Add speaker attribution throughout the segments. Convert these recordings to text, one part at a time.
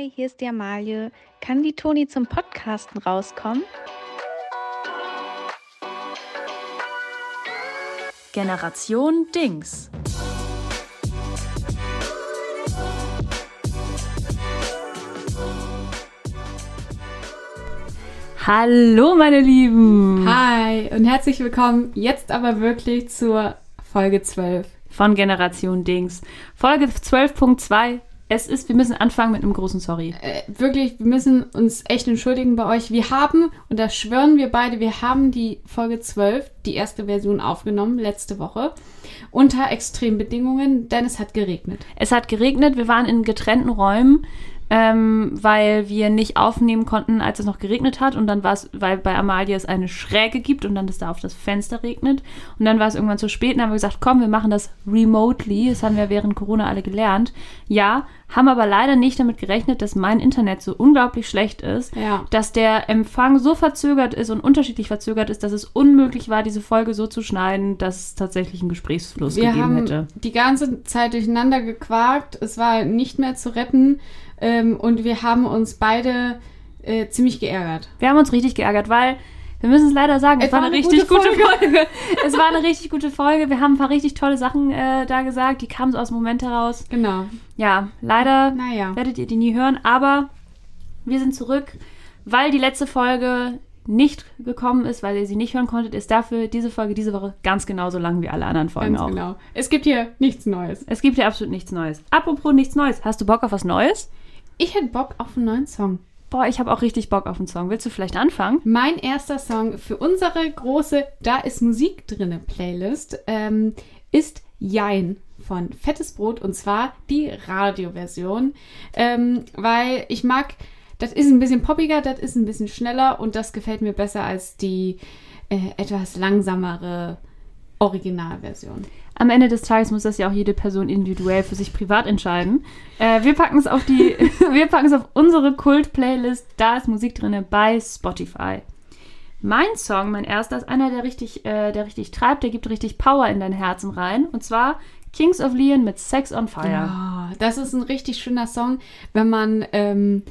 Speaker 1: Hi, hier ist die Amalie. Kann die Toni zum Podcasten rauskommen?
Speaker 2: Generation Dings. Hallo, meine Lieben.
Speaker 3: Hi und herzlich willkommen jetzt aber wirklich zur Folge 12
Speaker 2: von Generation Dings. Folge 12.2 es ist, wir müssen anfangen mit einem großen Sorry.
Speaker 3: Äh, wirklich, wir müssen uns echt entschuldigen bei euch. Wir haben, und das schwören wir beide, wir haben die Folge 12, die erste Version aufgenommen, letzte Woche, unter extremen Bedingungen, denn es hat geregnet.
Speaker 2: Es hat geregnet, wir waren in getrennten Räumen ähm, weil wir nicht aufnehmen konnten, als es noch geregnet hat. Und dann war es, weil bei Amalia es eine Schräge gibt und dann ist da auf das Fenster regnet. Und dann war es irgendwann zu spät und haben wir gesagt, komm, wir machen das remotely. Das haben wir während Corona alle gelernt. Ja, haben aber leider nicht damit gerechnet, dass mein Internet so unglaublich schlecht ist,
Speaker 3: ja.
Speaker 2: dass der Empfang so verzögert ist und unterschiedlich verzögert ist, dass es unmöglich war, diese Folge so zu schneiden, dass es tatsächlich einen Gesprächsfluss
Speaker 3: wir
Speaker 2: gegeben
Speaker 3: haben
Speaker 2: hätte.
Speaker 3: Die ganze Zeit durcheinander gequakt. Es war nicht mehr zu retten. Ähm, und wir haben uns beide äh, ziemlich geärgert.
Speaker 2: Wir haben uns richtig geärgert, weil wir müssen es leider sagen, es, es war, eine, eine richtig gute Folge. Gute Folge. es war eine richtig gute Folge. Wir haben ein paar richtig tolle Sachen äh, da gesagt. Die kamen so aus dem Moment heraus.
Speaker 3: Genau.
Speaker 2: Ja, leider
Speaker 3: naja.
Speaker 2: werdet ihr die nie hören. Aber wir sind zurück, weil die letzte Folge nicht gekommen ist, weil ihr sie nicht hören konntet, ist dafür diese Folge diese Woche ganz genauso lang wie alle anderen Folgen
Speaker 3: ganz
Speaker 2: auch.
Speaker 3: genau. Es gibt hier nichts Neues.
Speaker 2: Es gibt hier absolut nichts Neues. Apropos nichts Neues. Hast du Bock auf was Neues?
Speaker 3: Ich hätte Bock auf einen neuen Song.
Speaker 2: Boah, ich habe auch richtig Bock auf einen Song. Willst du vielleicht anfangen?
Speaker 3: Mein erster Song für unsere große Da ist Musik drinne Playlist ähm, ist Jein von Fettes Brot und zwar die Radioversion, ähm, weil ich mag, das ist ein bisschen poppiger, das ist ein bisschen schneller und das gefällt mir besser als die äh, etwas langsamere Originalversion.
Speaker 2: Am Ende des Tages muss das ja auch jede Person individuell für sich privat entscheiden. Äh, wir packen es auf die, wir packen es auf unsere Kult-Playlist. Da ist Musik drin bei Spotify. Mein Song, mein erster, ist einer, der richtig, äh, der richtig treibt, der gibt richtig Power in dein Herzen rein. Und zwar Kings of Leon mit Sex on Fire.
Speaker 3: Ja, das ist ein richtig schöner Song, wenn man ähm,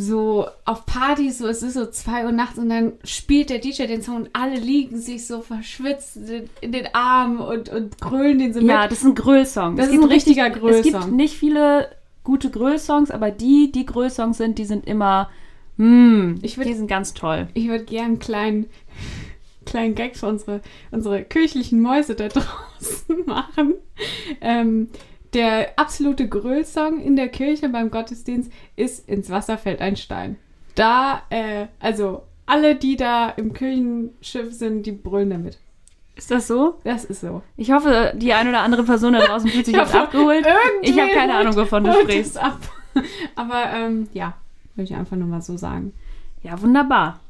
Speaker 3: so auf Partys, so es ist so zwei Uhr nachts und dann spielt der DJ den Song und alle liegen sich so verschwitzt in den Armen und, und grölen den so
Speaker 2: mit. Ja, das ist ein Gröl-Song.
Speaker 3: Das es ist ein richtiger Gröl-Song.
Speaker 2: Es gibt nicht viele gute Gröl-Songs, aber die, die Gröl-Songs sind, die sind immer, mm, ich würd, die sind ganz toll.
Speaker 3: Ich würde gern einen kleinen, kleinen Gag für unsere, unsere kirchlichen Mäuse da draußen machen. Ähm, der absolute Gröllsong in der Kirche beim Gottesdienst ist Ins Wasser fällt ein Stein. Da, äh, also alle, die da im Kirchenschiff sind, die brüllen damit.
Speaker 2: Ist das so?
Speaker 3: Das ist so.
Speaker 2: Ich hoffe, die eine oder andere Person da draußen fühlt sich jetzt abgeholt. Ich habe keine Ahnung, wovon du sprichst.
Speaker 3: Ab. Aber ähm, ja, würde ich einfach nur mal so sagen.
Speaker 2: Ja, wunderbar.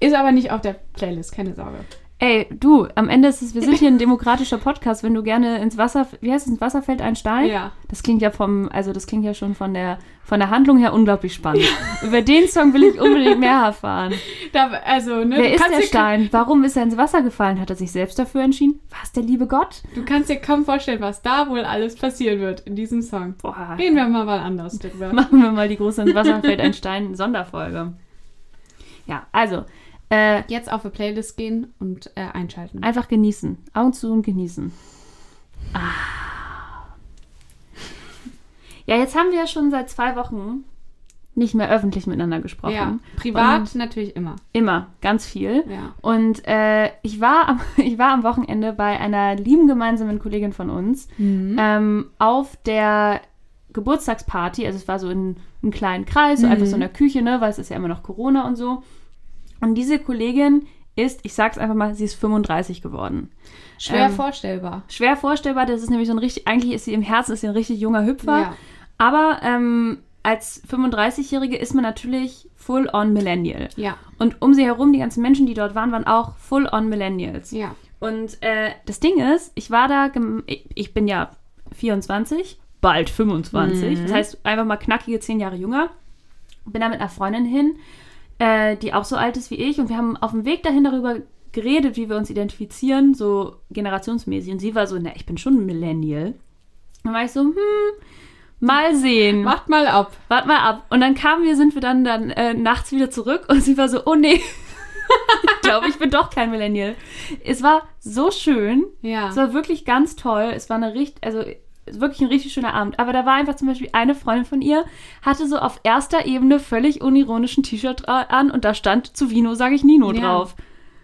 Speaker 3: Ist aber nicht auf der Playlist, keine Sorge.
Speaker 2: Ey, du, am Ende ist es, wir sind hier ein demokratischer Podcast, wenn du gerne ins Wasser, wie heißt es, ins Wasser fällt ein Stein?
Speaker 3: Ja.
Speaker 2: Das klingt ja vom, also das klingt ja schon von der, von der Handlung her unglaublich spannend. Über den Song will ich unbedingt mehr erfahren.
Speaker 3: Da, also, ne,
Speaker 2: Wer ist der Stein? Warum ist er ins Wasser gefallen? Hat er sich selbst dafür entschieden? War es der liebe Gott?
Speaker 3: Du kannst dir kaum vorstellen, was da wohl alles passieren wird in diesem Song.
Speaker 2: Boah.
Speaker 3: Reden wir mal mal anders darüber.
Speaker 2: Machen wir mal die große ins Wasser fällt ein Stein Sonderfolge. Ja, also,
Speaker 3: äh, Jetzt auf die Playlist gehen und äh, einschalten.
Speaker 2: Einfach genießen. Augen zu und genießen. Ah. Ja, jetzt haben wir ja schon seit zwei Wochen nicht mehr öffentlich miteinander gesprochen. Ja,
Speaker 3: privat natürlich immer.
Speaker 2: Immer, ganz viel.
Speaker 3: Ja.
Speaker 2: Und äh, ich, war am, ich war am Wochenende bei einer lieben gemeinsamen Kollegin von uns
Speaker 3: mhm.
Speaker 2: ähm, auf der Geburtstagsparty. Also es war so in einem kleinen Kreis, so mhm. einfach so in der Küche, ne, weil es ist ja immer noch Corona und so. Und diese Kollegin ist, ich sag's einfach mal, sie ist 35 geworden.
Speaker 3: Schwer ähm, vorstellbar.
Speaker 2: Schwer vorstellbar, das ist nämlich so ein richtig, eigentlich ist sie im Herzen ist sie ein richtig junger Hüpfer.
Speaker 3: Ja.
Speaker 2: Aber ähm, als 35-Jährige ist man natürlich full on Millennial.
Speaker 3: Ja.
Speaker 2: Und um sie herum, die ganzen Menschen, die dort waren, waren auch full on Millennials.
Speaker 3: Ja.
Speaker 2: Und äh, das Ding ist, ich war da, ich bin ja 24, bald 25, mhm. das heißt einfach mal knackige 10 Jahre jünger. Bin da mit einer Freundin hin äh, die auch so alt ist wie ich. Und wir haben auf dem Weg dahin darüber geredet, wie wir uns identifizieren, so generationsmäßig. Und sie war so, na, ich bin schon ein Millennial. Dann war ich so, hm, Mal sehen.
Speaker 3: Macht mal ab.
Speaker 2: Wart mal ab. Und dann kamen wir, sind wir dann, dann äh, nachts wieder zurück und sie war so, oh nee. ich glaube, ich bin doch kein Millennial. Es war so schön.
Speaker 3: Ja.
Speaker 2: Es war wirklich ganz toll. Es war eine richtig, also wirklich ein richtig schöner Abend. Aber da war einfach zum Beispiel eine Freundin von ihr, hatte so auf erster Ebene völlig unironischen T-Shirt an und da stand zu Vino, sage ich Nino
Speaker 3: Ja.
Speaker 2: drauf.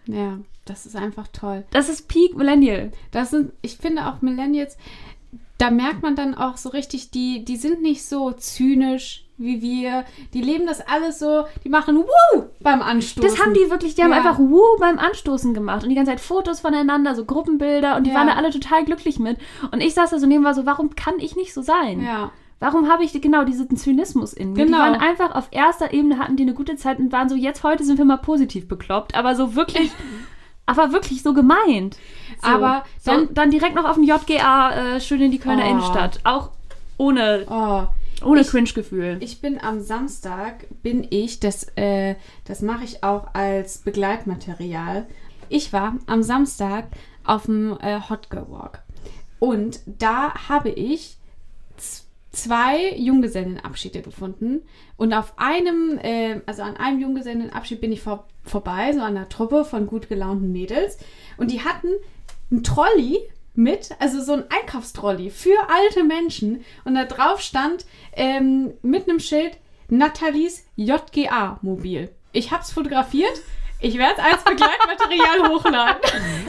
Speaker 3: Ja, das ist einfach toll.
Speaker 2: Das ist Peak Millennial.
Speaker 3: Das sind, ich finde auch Millennials, da merkt man dann auch so richtig, die, die sind nicht so zynisch wie wir. Die leben das alles so, die machen Woo beim Anstoßen.
Speaker 2: Das haben die wirklich, die haben
Speaker 3: Ja.
Speaker 2: einfach Woo beim Anstoßen gemacht und die ganze Zeit Fotos voneinander, so Gruppenbilder und die
Speaker 3: Ja.
Speaker 2: waren da alle total glücklich mit. Und ich saß da so neben war so, warum kann ich nicht so sein?
Speaker 3: Ja.
Speaker 2: Warum habe ich genau diesen Zynismus in mir?
Speaker 3: Genau.
Speaker 2: Die waren einfach auf erster Ebene, hatten die eine gute Zeit und waren so, jetzt heute sind wir mal positiv bekloppt, aber so wirklich, aber wirklich so gemeint. So,
Speaker 3: Aber
Speaker 2: so,
Speaker 3: dann-
Speaker 2: dann direkt noch auf dem JGA äh, schön in die Kölner
Speaker 3: Oh.
Speaker 2: Innenstadt. Auch ohne,
Speaker 3: Oh,
Speaker 2: ohne Cringe-Gefühl.
Speaker 3: ich bin am Samstag, bin ich, das, äh, das mache ich auch als Begleitmaterial. Ich war am Samstag auf dem äh, Hot Girl Walk. Und da habe ich zwei Junggesellenabschiede gefunden. Und auf einem, äh, also an einem Junggesellenabschied bin ich vor, vorbei, so an einer Truppe von gut gelaunten Mädels. Und die hatten ein Trolley mit, also so ein Einkaufstrolli für alte Menschen. Und da drauf stand ähm, mit einem Schild Nathalies JGA-Mobil. Ich hab's fotografiert. Ich werde es als Begleitmaterial hochladen.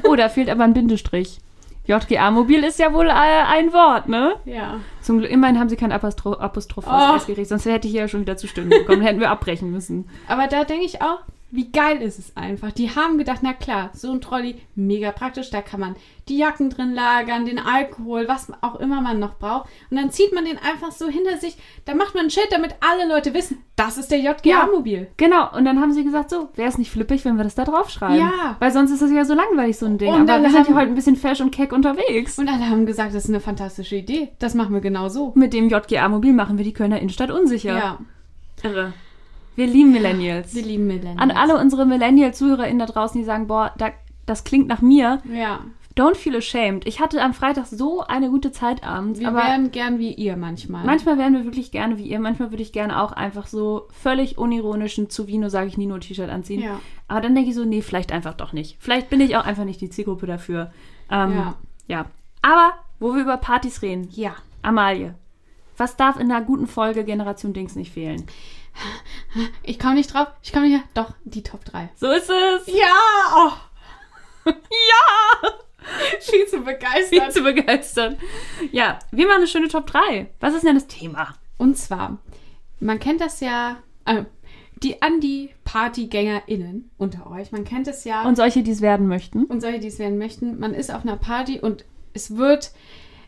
Speaker 2: Oh, da fehlt aber ein Bindestrich. JGA-Mobil ist ja wohl äh, ein Wort, ne?
Speaker 3: Ja.
Speaker 2: Zum Glück, immerhin haben sie kein Apostro Apostroph
Speaker 3: Oh.
Speaker 2: ausgerichtet, sonst hätte ich ja schon wieder zustimmen bekommen, hätten wir abbrechen müssen.
Speaker 3: Aber da denke ich auch, wie geil ist es einfach. Die haben gedacht, na klar, so ein Trolley, mega praktisch. Da kann man die Jacken drin lagern, den Alkohol, was auch immer man noch braucht. Und dann zieht man den einfach so hinter sich. Da macht man ein Schild, damit alle Leute wissen, das ist der JGA-Mobil.
Speaker 2: Genau, und dann haben sie gesagt, so, wäre es nicht flippig, wenn wir das da draufschreiben?
Speaker 3: Ja.
Speaker 2: Weil sonst ist das ja so langweilig, so ein Ding.
Speaker 3: Und
Speaker 2: Aber
Speaker 3: dann
Speaker 2: wir sind ja heute ein bisschen fesch und keck unterwegs.
Speaker 3: Und alle haben gesagt, das ist eine fantastische Idee. Das machen wir genau so.
Speaker 2: Mit dem JGA-Mobil machen wir die Kölner Innenstadt unsicher.
Speaker 3: Ja,
Speaker 2: Irre. Wir lieben Millennials.
Speaker 3: wir lieben Millennials.
Speaker 2: An alle unsere Millennial-ZuhörerInnen da draußen, die sagen, boah, da, das klingt nach mir.
Speaker 3: Ja,
Speaker 2: Don't feel ashamed. Ich hatte am Freitag so eine gute Zeit abends.
Speaker 3: wir wären gern wie ihr manchmal.
Speaker 2: Manchmal wären wir wirklich gerne wie ihr. Manchmal würde ich gerne auch einfach so völlig unironischen zu Vino, sage ich Nino, T-Shirt anziehen.
Speaker 3: Ja.
Speaker 2: Aber dann denke ich so, nee, vielleicht einfach doch nicht. Vielleicht bin ich auch einfach nicht die Zielgruppe dafür. Ähm,
Speaker 3: Ja.
Speaker 2: ja. Aber, wo wir über Partys reden,
Speaker 3: Ja.
Speaker 2: Amalie, was darf in einer guten Folge Generation Dings nicht fehlen?
Speaker 3: Ich komme nicht drauf. Ich komme nicht. Doch, die Top 3.
Speaker 2: So ist es.
Speaker 3: Ja! Oh,
Speaker 2: Ja!
Speaker 3: viel zu
Speaker 2: Viel
Speaker 3: begeistert.
Speaker 2: zu begeistern. Ja, wir machen eine schöne Top 3. Was ist denn das Thema?
Speaker 3: Und zwar, man kennt das ja, äh, die an die PartygängerInnen unter euch, man kennt es ja.
Speaker 2: Und solche, die es werden möchten.
Speaker 3: und solche, die es werden möchten, man ist auf einer Party und es wird,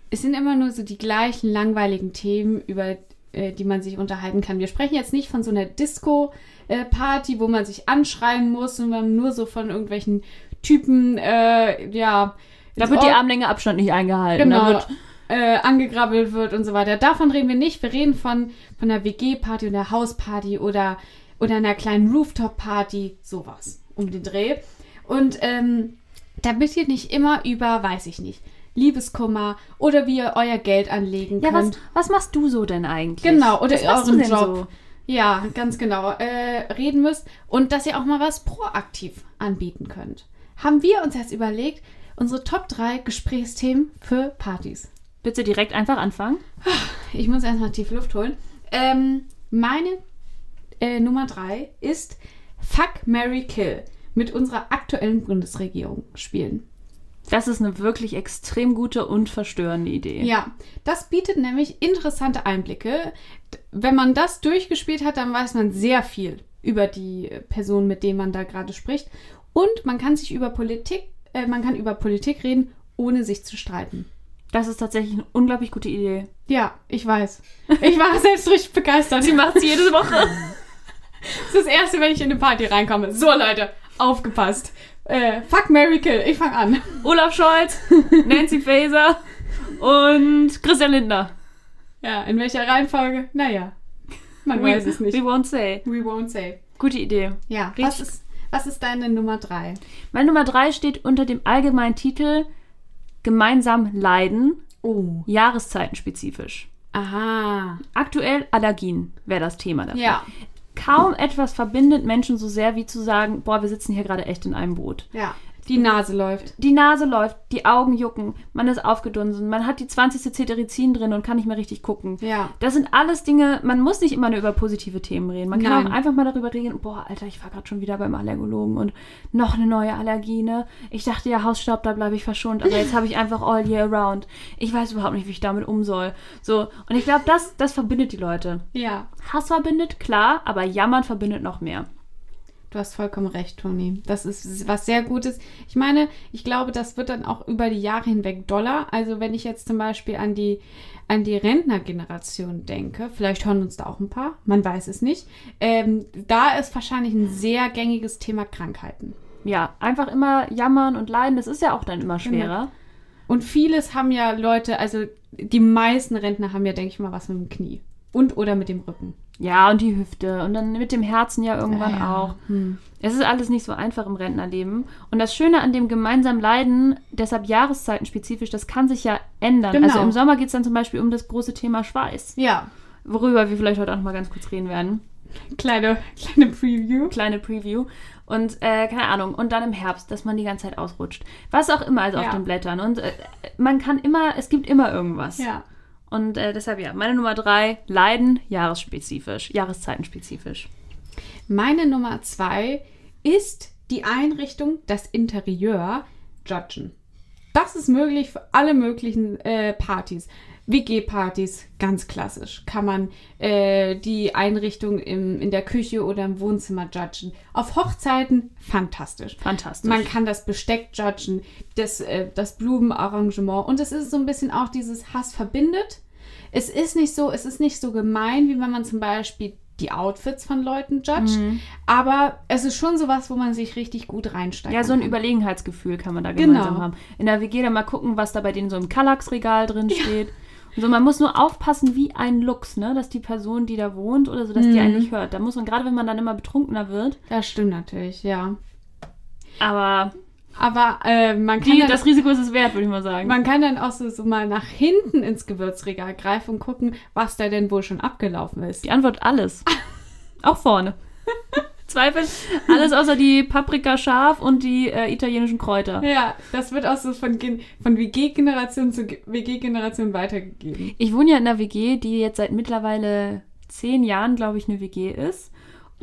Speaker 3: es sind immer nur so die gleichen langweiligen Themen, über äh, die man sich unterhalten kann. Wir sprechen jetzt nicht von so einer Disco-Party, wo man sich anschreien muss und man nur so von irgendwelchen Typen, äh, ja.
Speaker 2: Da wird die Armlänge Abstand nicht eingehalten. Da
Speaker 3: genau,
Speaker 2: wird,
Speaker 3: äh, angegrabbelt wird und so weiter. Davon reden wir nicht. Wir reden von, von einer WG-Party oder Hausparty oder, oder einer kleinen Rooftop-Party, sowas um den Dreh. Und ähm, da bitte nicht immer über, weiß ich nicht, Liebeskummer oder wie ihr euer Geld anlegen
Speaker 2: ja, was,
Speaker 3: könnt.
Speaker 2: was machst du so denn eigentlich?
Speaker 3: Genau, oder
Speaker 2: was
Speaker 3: euren Job.
Speaker 2: so?
Speaker 3: Ja, ganz genau. Äh, reden müsst und dass ihr auch mal was proaktiv anbieten könnt. Haben wir uns jetzt überlegt, unsere Top 3 Gesprächsthemen für Partys.
Speaker 2: Bitte direkt einfach anfangen.
Speaker 3: Ich muss erstmal tief Luft holen. Ähm, meine äh, Nummer drei ist Fuck, Mary Kill mit unserer aktuellen Bundesregierung spielen.
Speaker 2: Das ist eine wirklich extrem gute und verstörende Idee.
Speaker 3: Ja, das bietet nämlich interessante Einblicke. Wenn man das durchgespielt hat, dann weiß man sehr viel über die Person, mit denen man da gerade spricht. Und man kann sich über Politik, äh, man kann über Politik reden, ohne sich zu streiten.
Speaker 2: Das ist tatsächlich eine unglaublich gute Idee.
Speaker 3: Ja, ich weiß. Ich war selbst richtig begeistert.
Speaker 2: Sie macht sie jede Woche.
Speaker 3: Das ist das erste, wenn ich in eine Party reinkomme. So, Leute, aufgepasst. Äh, fuck Mary Kill, ich fange an.
Speaker 2: Olaf Scholz, Nancy Faeser und Christian Lindner.
Speaker 3: Ja, in welcher Reihenfolge? Naja, man weiß es nicht.
Speaker 2: We won't say.
Speaker 3: We won't say.
Speaker 2: Gute Idee.
Speaker 3: Ja,
Speaker 2: Richtig.
Speaker 3: was ist, was ist deine Nummer drei?
Speaker 2: Meine Nummer drei steht unter dem allgemeinen Titel Gemeinsam leiden,
Speaker 3: Oh.
Speaker 2: jahreszeitenspezifisch.
Speaker 3: Aha.
Speaker 2: Aktuell Allergien wäre das Thema dafür.
Speaker 3: Ja.
Speaker 2: Kaum etwas verbindet Menschen so sehr, wie zu sagen, boah, wir sitzen hier gerade echt in einem Boot.
Speaker 3: Ja. Die Nase läuft.
Speaker 2: Die Nase läuft, die Augen jucken, man ist aufgedunsen, man hat die 20. Cetirizin drin und kann nicht mehr richtig gucken.
Speaker 3: Ja.
Speaker 2: Das sind alles Dinge, man muss nicht immer nur über positive Themen reden. Man kann
Speaker 3: Nein.
Speaker 2: auch einfach mal darüber reden, boah, Alter, ich war gerade schon wieder beim Allergologen und noch eine neue Allergie, ne? Ich dachte ja, Hausstaub, da bleibe ich verschont, aber jetzt habe ich einfach all year round. Ich weiß überhaupt nicht, wie ich damit um soll. So, und ich glaube, das, das verbindet die Leute.
Speaker 3: Ja.
Speaker 2: Hass verbindet, klar, aber Jammern verbindet noch mehr.
Speaker 3: Du hast vollkommen recht, Toni. Das ist was sehr Gutes. Ich meine, ich glaube, das wird dann auch über die Jahre hinweg doller. Also wenn ich jetzt zum Beispiel an die, an die Rentnergeneration denke, vielleicht hören uns da auch ein paar, man weiß es nicht. Ähm, da ist wahrscheinlich ein sehr gängiges Thema Krankheiten.
Speaker 2: Ja, einfach immer jammern und leiden, das ist ja auch dann immer schwerer.
Speaker 3: Und vieles haben ja Leute, also die meisten Rentner haben ja, denke ich mal, was mit dem Knie. Und oder mit dem Rücken.
Speaker 2: Ja, und die Hüfte und dann mit dem Herzen ja irgendwann
Speaker 3: Ja, ja.
Speaker 2: auch.
Speaker 3: Hm.
Speaker 2: Es ist alles nicht so einfach im Rentnerleben. Und das Schöne an dem gemeinsamen Leiden, deshalb jahreszeitenspezifisch, das kann sich ja ändern.
Speaker 3: Genau.
Speaker 2: Also im Sommer geht es dann zum Beispiel um das große Thema Schweiß,
Speaker 3: Ja,
Speaker 2: worüber wir vielleicht heute auch noch mal ganz kurz reden werden.
Speaker 3: kleine, kleine Preview.
Speaker 2: Kleine Preview. Und äh, keine Ahnung. Und dann im Herbst, dass man die ganze Zeit ausrutscht. Was auch immer, also
Speaker 3: Ja.
Speaker 2: auf den Blättern. Und äh, man kann immer, es gibt immer irgendwas.
Speaker 3: Ja.
Speaker 2: Und äh, deshalb ja, meine Nummer drei, Leiden, jahresspezifisch, jahreszeitenspezifisch.
Speaker 3: Meine Nummer zwei ist die Einrichtung, das Interieur judgen. Das ist möglich für alle möglichen äh, Partys. WG-Partys, ganz klassisch. Kann man äh, die Einrichtung im, in der Küche oder im Wohnzimmer judgen. Auf Hochzeiten, fantastisch.
Speaker 2: Fantastisch.
Speaker 3: Man kann das Besteck judgen, das, äh, das Blumenarrangement. Und es ist so ein bisschen auch dieses Hass verbindet. Es ist nicht so, es ist nicht so gemein, wie wenn man zum Beispiel die Outfits von Leuten judgt.
Speaker 2: Mhm.
Speaker 3: Aber es ist schon sowas, wo man sich richtig gut reinsteigt.
Speaker 2: Ja, so ein Überlegenheitsgefühl kann man da
Speaker 3: Genau.
Speaker 2: gemeinsam haben. In der WG dann mal gucken, was da bei denen so im Kallax-Regal drin steht. Und so, man muss nur aufpassen, wie ein Lux, ne? Dass die Person, die da wohnt oder so, dass die
Speaker 3: Mhm.
Speaker 2: einen nicht hört. Da muss man, gerade wenn man dann immer betrunkener wird,
Speaker 3: Das stimmt natürlich, ja.
Speaker 2: aber
Speaker 3: Aber äh, man, kann
Speaker 2: die,
Speaker 3: dann,
Speaker 2: das Risiko ist es wert, würde ich mal sagen.
Speaker 3: man kann dann auch so, so mal nach hinten ins Gewürzregal greifen und gucken, was da denn wohl schon abgelaufen ist.
Speaker 2: die Antwort alles. Auch vorne. Zweifel. Alles außer die Paprika scharf und die äh, italienischen Kräuter.
Speaker 3: Ja, das wird auch so von, Gen- von WG-Generation zu Ge- WG-Generation weitergegeben.
Speaker 2: Ich wohne ja in einer WG, die jetzt seit mittlerweile zehn Jahren, glaube ich, eine WG ist.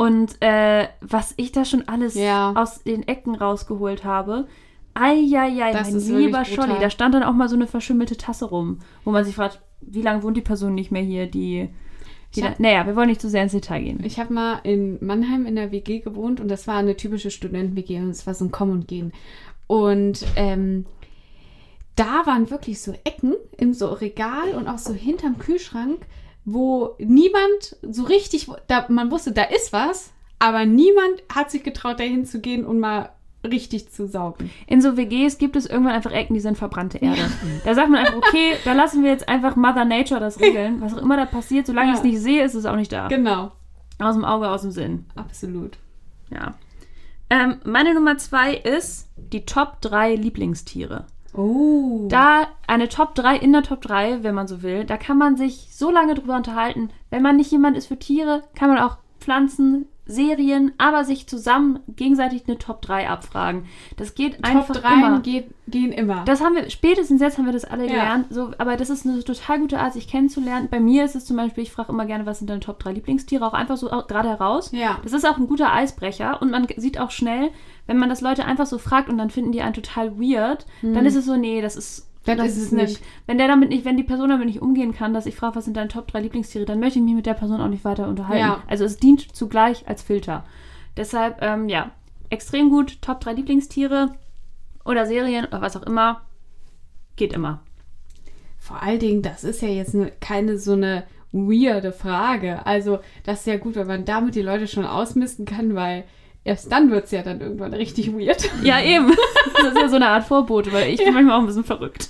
Speaker 2: Und äh, was ich da schon alles
Speaker 3: Ja.
Speaker 2: aus den Ecken rausgeholt habe. Eieiei,
Speaker 3: Das
Speaker 2: mein lieber. Scholli. Da stand dann auch mal so eine verschimmelte Tasse rum, wo man sich fragt, wie lange wohnt die Person nicht mehr hier, die. die
Speaker 3: Ich
Speaker 2: da,
Speaker 3: hab-
Speaker 2: naja, wir wollen nicht zu sehr ins Detail gehen.
Speaker 3: Ich habe mal in Mannheim in der WG gewohnt und das war eine typische Studenten-WG und es war so ein Kommen und Gehen. Und ähm, da waren wirklich so Ecken im so Regal und auch so hinterm Kühlschrank, wo niemand so richtig, da, man wusste, da ist was, aber niemand hat sich getraut, da hinzugehen und mal richtig zu saugen.
Speaker 2: In so WGs gibt es irgendwann einfach Ecken, die sind verbrannte Erde. Da sagt man einfach, okay, da lassen wir jetzt einfach Mother Nature das regeln. Was auch immer da passiert, solange
Speaker 3: Ja.
Speaker 2: ich es nicht sehe, ist es auch nicht da.
Speaker 3: Genau,
Speaker 2: Aus dem Auge, aus dem Sinn.
Speaker 3: absolut.
Speaker 2: Ja. Ähm, meine Nummer zwei ist die Top 3 Lieblingstiere.
Speaker 3: Oh.
Speaker 2: Da eine Top 3 in der Top 3, wenn man so will, da kann man sich so lange drüber unterhalten. Wenn man nicht jemand ist für Tiere, kann man auch Pflanzen, Serien, aber sich zusammen gegenseitig eine Top 3 abfragen. Das geht
Speaker 3: Top
Speaker 2: einfach
Speaker 3: 3
Speaker 2: immer.
Speaker 3: geht, gehen immer.
Speaker 2: Das haben wir, spätestens jetzt haben wir das alle
Speaker 3: Ja.
Speaker 2: gelernt. So, aber das ist eine total gute Art, sich kennenzulernen. Bei mir ist es zum Beispiel, ich frage immer gerne, was sind deine Top 3 Lieblingstiere, auch einfach so gerade heraus.
Speaker 3: ja.
Speaker 2: Das ist auch ein guter Eisbrecher und man sieht auch schnell, wenn man das Leute einfach so fragt und dann finden die einen total weird, dann ist es so, nee, das ist.
Speaker 3: Mhm. Das ist es nicht.
Speaker 2: Wenn der damit nicht, wenn die Person damit nicht umgehen kann, dass ich frage, was sind deine Top 3 Lieblingstiere, dann möchte ich mich mit der Person auch nicht weiter unterhalten.
Speaker 3: Ja.
Speaker 2: Also es dient zugleich als Filter. Deshalb, ähm, ja, extrem gut, Top 3 Lieblingstiere oder Serien oder was auch immer. Geht immer.
Speaker 3: Vor allen Dingen, das ist ja jetzt ne, keine so eine weirde Frage. Also, das ist ja gut, wenn man damit die Leute schon ausmisten kann, weil erst dann wird es ja dann irgendwann richtig weird.
Speaker 2: Ja, eben. Das ist ja so eine Art Vorbote, weil ich bin manchmal auch ein bisschen verrückt.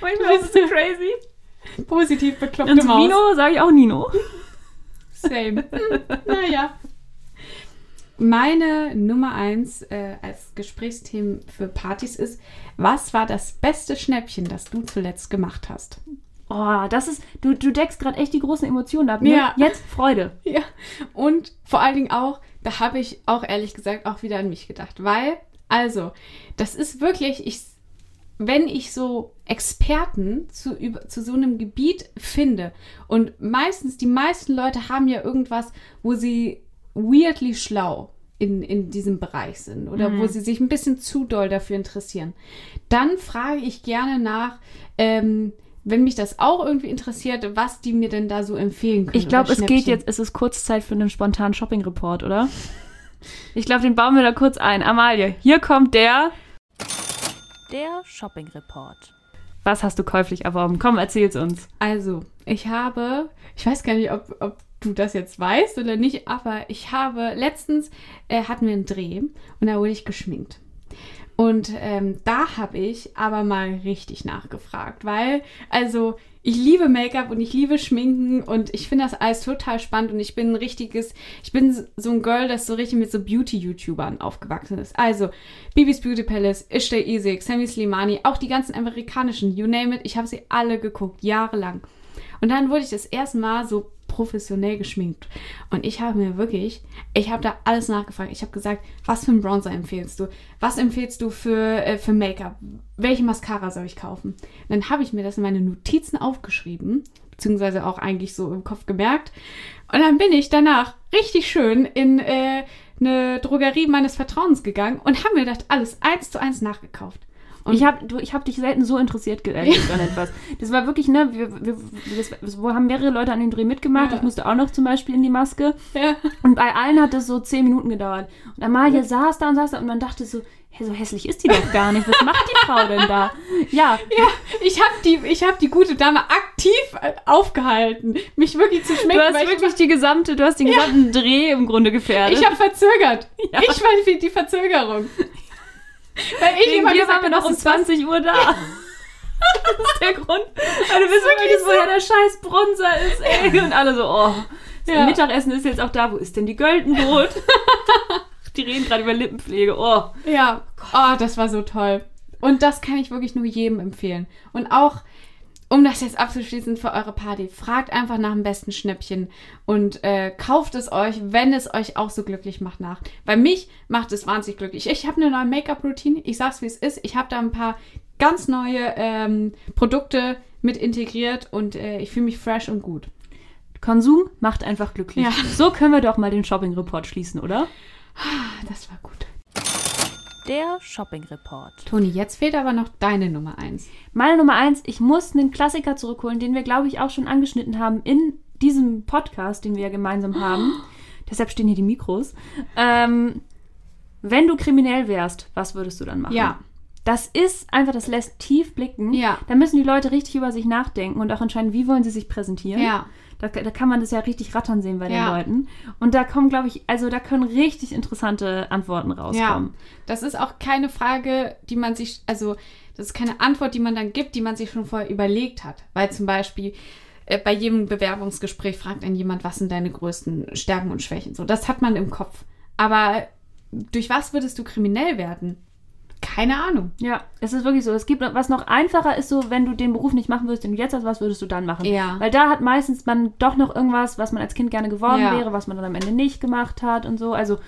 Speaker 2: Manchmal ist es so crazy.
Speaker 3: Positiv bekloppte
Speaker 2: Und
Speaker 3: Maus.
Speaker 2: Vino sage ich auch Nino.
Speaker 3: Same. Hm, naja. Meine Nummer eins äh, als Gesprächsthemen für Partys ist, was war das beste Schnäppchen, das du zuletzt gemacht hast?
Speaker 2: Oh, das ist, du, du deckst gerade echt die großen Emotionen ab. Ne?
Speaker 3: Ja.
Speaker 2: Jetzt Freude.
Speaker 3: Ja, und vor allen Dingen auch, da habe ich auch ehrlich gesagt auch wieder an mich gedacht, weil, also, das ist wirklich, ich, wenn ich so Experten zu, über, zu so einem Gebiet finde und meistens, die meisten Leute haben ja irgendwas, wo sie weirdly schlau in, in diesem Bereich sind oder wo sie sich ein bisschen zu doll dafür interessieren, dann frage ich gerne nach, ähm, wenn mich das auch irgendwie interessiert, was die mir denn da so empfehlen können.
Speaker 2: Ich glaube, es geht jetzt, es ist kurz Zeit für einen spontanen Shopping-Report, oder? Ich glaube, den bauen wir da kurz ein. Amalie, hier kommt der.
Speaker 1: Der Shopping Report.
Speaker 2: Was hast du käuflich erworben? Komm, erzähl's uns.
Speaker 3: Also, ich habe, ich weiß gar nicht, ob, ob du das jetzt weißt oder nicht, aber ich habe letztens äh, hatten wir einen Dreh und da wurde ich geschminkt. Und ähm, da habe ich aber mal richtig nachgefragt, weil, also, ich liebe Make-up und ich liebe Schminken und ich finde das alles total spannend und ich bin ein richtiges, ich bin so ein Girl, das so richtig mit so Beauty-YouTubern aufgewachsen ist. Also, Bibis Beauty Palace, Ishta Isik, Sammy Slimani, auch die ganzen amerikanischen, you name it, ich habe sie alle geguckt, jahrelang. Und dann wurde ich das erste Mal so professionell geschminkt. Und ich habe mir wirklich, ich habe da alles nachgefragt. Ich habe gesagt, was für einen Bronzer empfehlst du? Was empfehlst du für, äh, für Make-up? Welche Mascara soll ich kaufen? Und dann habe ich mir das in meine Notizen aufgeschrieben, beziehungsweise auch eigentlich so im Kopf gemerkt. Und dann bin ich danach richtig schön in äh, eine Drogerie meines Vertrauens gegangen und habe mir das alles eins zu eins nachgekauft. Und
Speaker 2: ich habe hab dich selten so interessiert ge- erlebt an etwas. Das war wirklich, ne, wir, wir, das, das haben mehrere Leute an dem Dreh mitgemacht.
Speaker 3: Ja.
Speaker 2: Ich musste auch noch zum Beispiel in die Maske.
Speaker 3: ja.
Speaker 2: Und bei allen hat das so zehn Minuten gedauert. Und Amalie saß da und saß da und man dachte so, hä, so hässlich ist die doch gar nicht. Was macht die Frau denn da? Ja,
Speaker 3: Ja, ich habe die, ich hab die gute Dame aktiv äh, aufgehalten, mich wirklich zu schmecken.
Speaker 2: du hast wirklich die gesamte, du hast den gesamten Dreh im Grunde gefährdet.
Speaker 3: ich, habe verzögert.
Speaker 2: Ja.
Speaker 3: Ich war die Verzögerung. Weil ich
Speaker 2: Wegen
Speaker 3: immer
Speaker 2: dir
Speaker 3: gesagt
Speaker 2: waren wir
Speaker 3: habe,
Speaker 2: noch um
Speaker 3: das ist was-
Speaker 2: 20 Uhr da. Das ist der Grund. Weil du wissen
Speaker 3: wirklich
Speaker 2: wirklich, woher der scheiß Bronzer ist, ey. Und alle so, oh, das
Speaker 3: Ja.
Speaker 2: Mittagessen ist jetzt auch da. Wo ist denn die Göldenbrot? die reden gerade über Lippenpflege. Oh.
Speaker 3: Ja, oh, das war so toll. Und das kann ich wirklich nur jedem empfehlen. Und auch, um das jetzt abzuschließen für eure Party, fragt einfach nach dem besten Schnäppchen und äh, kauft es euch, wenn es euch auch so glücklich macht nach. Bei mich macht es wahnsinnig glücklich. Ich habe eine neue Make-up-Routine. Ich sag's, wie es ist. Ich habe da ein paar ganz neue ähm, Produkte mit integriert und äh, ich fühle mich fresh und gut.
Speaker 2: Konsum macht einfach glücklich.
Speaker 3: Ja.
Speaker 2: So können wir doch mal den Shopping-Report schließen, oder?
Speaker 3: Ah, Das war gut.
Speaker 1: Der Shopping Report.
Speaker 3: Toni, jetzt fehlt aber noch deine Nummer eins.
Speaker 2: Meine Nummer eins, ich muss einen Klassiker zurückholen, den wir, glaube ich, auch schon angeschnitten haben in diesem Podcast, den wir ja gemeinsam haben. Deshalb stehen hier die Mikros. Ähm, wenn du kriminell wärst, was würdest du dann machen?
Speaker 3: Ja.
Speaker 2: Das ist einfach, das lässt tief blicken.
Speaker 3: Ja.
Speaker 2: Da müssen die Leute richtig über sich nachdenken und auch entscheiden, wie wollen sie sich präsentieren.
Speaker 3: Ja.
Speaker 2: Da, da kann man das ja richtig rattern sehen bei
Speaker 3: Ja.
Speaker 2: den Leuten. Und da kommen, glaube ich, also da können richtig interessante Antworten rauskommen.
Speaker 3: Das ist auch keine Frage, die man sich, also das ist keine Antwort, die man dann gibt, die man sich schon vorher überlegt hat. Weil zum Beispiel äh, bei jedem Bewerbungsgespräch fragt einen jemand, was sind deine größten Stärken und Schwächen. So, das hat man im Kopf. Aber durch was würdest du kriminell werden? Keine Ahnung.
Speaker 2: Ja, es ist wirklich so. Es gibt was noch einfacher ist so, wenn du den Beruf nicht machen würdest, den du jetzt hast, was würdest du dann machen?
Speaker 3: Ja.
Speaker 2: Weil da hat meistens man doch noch irgendwas, was man als Kind gerne geworden
Speaker 3: Ja.
Speaker 2: wäre, was man dann am Ende nicht gemacht hat und so. Also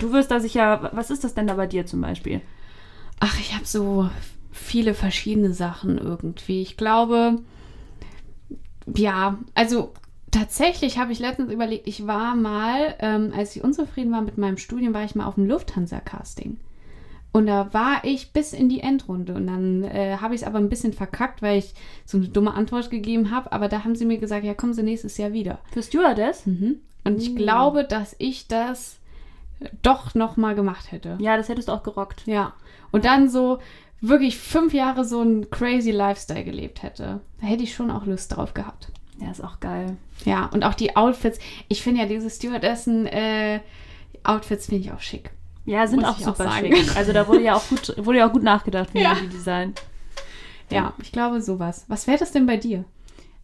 Speaker 2: du wirst da sicher, was ist das denn da bei dir zum Beispiel?
Speaker 3: Ach, ich habe so viele verschiedene Sachen irgendwie. Ich glaube, ja, also tatsächlich habe ich letztens überlegt, ich war mal, ähm, als ich unzufrieden war mit meinem Studium, war ich mal auf dem Lufthansa-Casting. Und da war ich bis in die Endrunde. Und dann äh, habe ich es aber ein bisschen verkackt, weil ich so eine dumme Antwort gegeben habe. Aber da haben sie mir gesagt, ja, kommen Sie nächstes Jahr wieder.
Speaker 2: Für Stewardess?
Speaker 3: Mhm. Und ich
Speaker 2: Uh.
Speaker 3: glaube, dass ich das doch noch mal gemacht hätte.
Speaker 2: Ja, das hättest du auch gerockt.
Speaker 3: Ja. Und dann so wirklich fünf Jahre so einen crazy Lifestyle gelebt hätte. Da hätte ich schon auch Lust drauf gehabt.
Speaker 2: Ja, ist auch geil.
Speaker 3: Ja, und auch die Outfits. Ich finde ja diese Stewardessen äh, Outfits finde ich auch schick.
Speaker 2: Ja, sind auch
Speaker 3: auch
Speaker 2: super
Speaker 3: sagen.
Speaker 2: schick. Also da wurde ja auch gut, wurde ja auch gut nachgedacht, wie
Speaker 3: Ja.
Speaker 2: man die designt.
Speaker 3: Ja, ich glaube sowas. Was wäre das denn bei dir?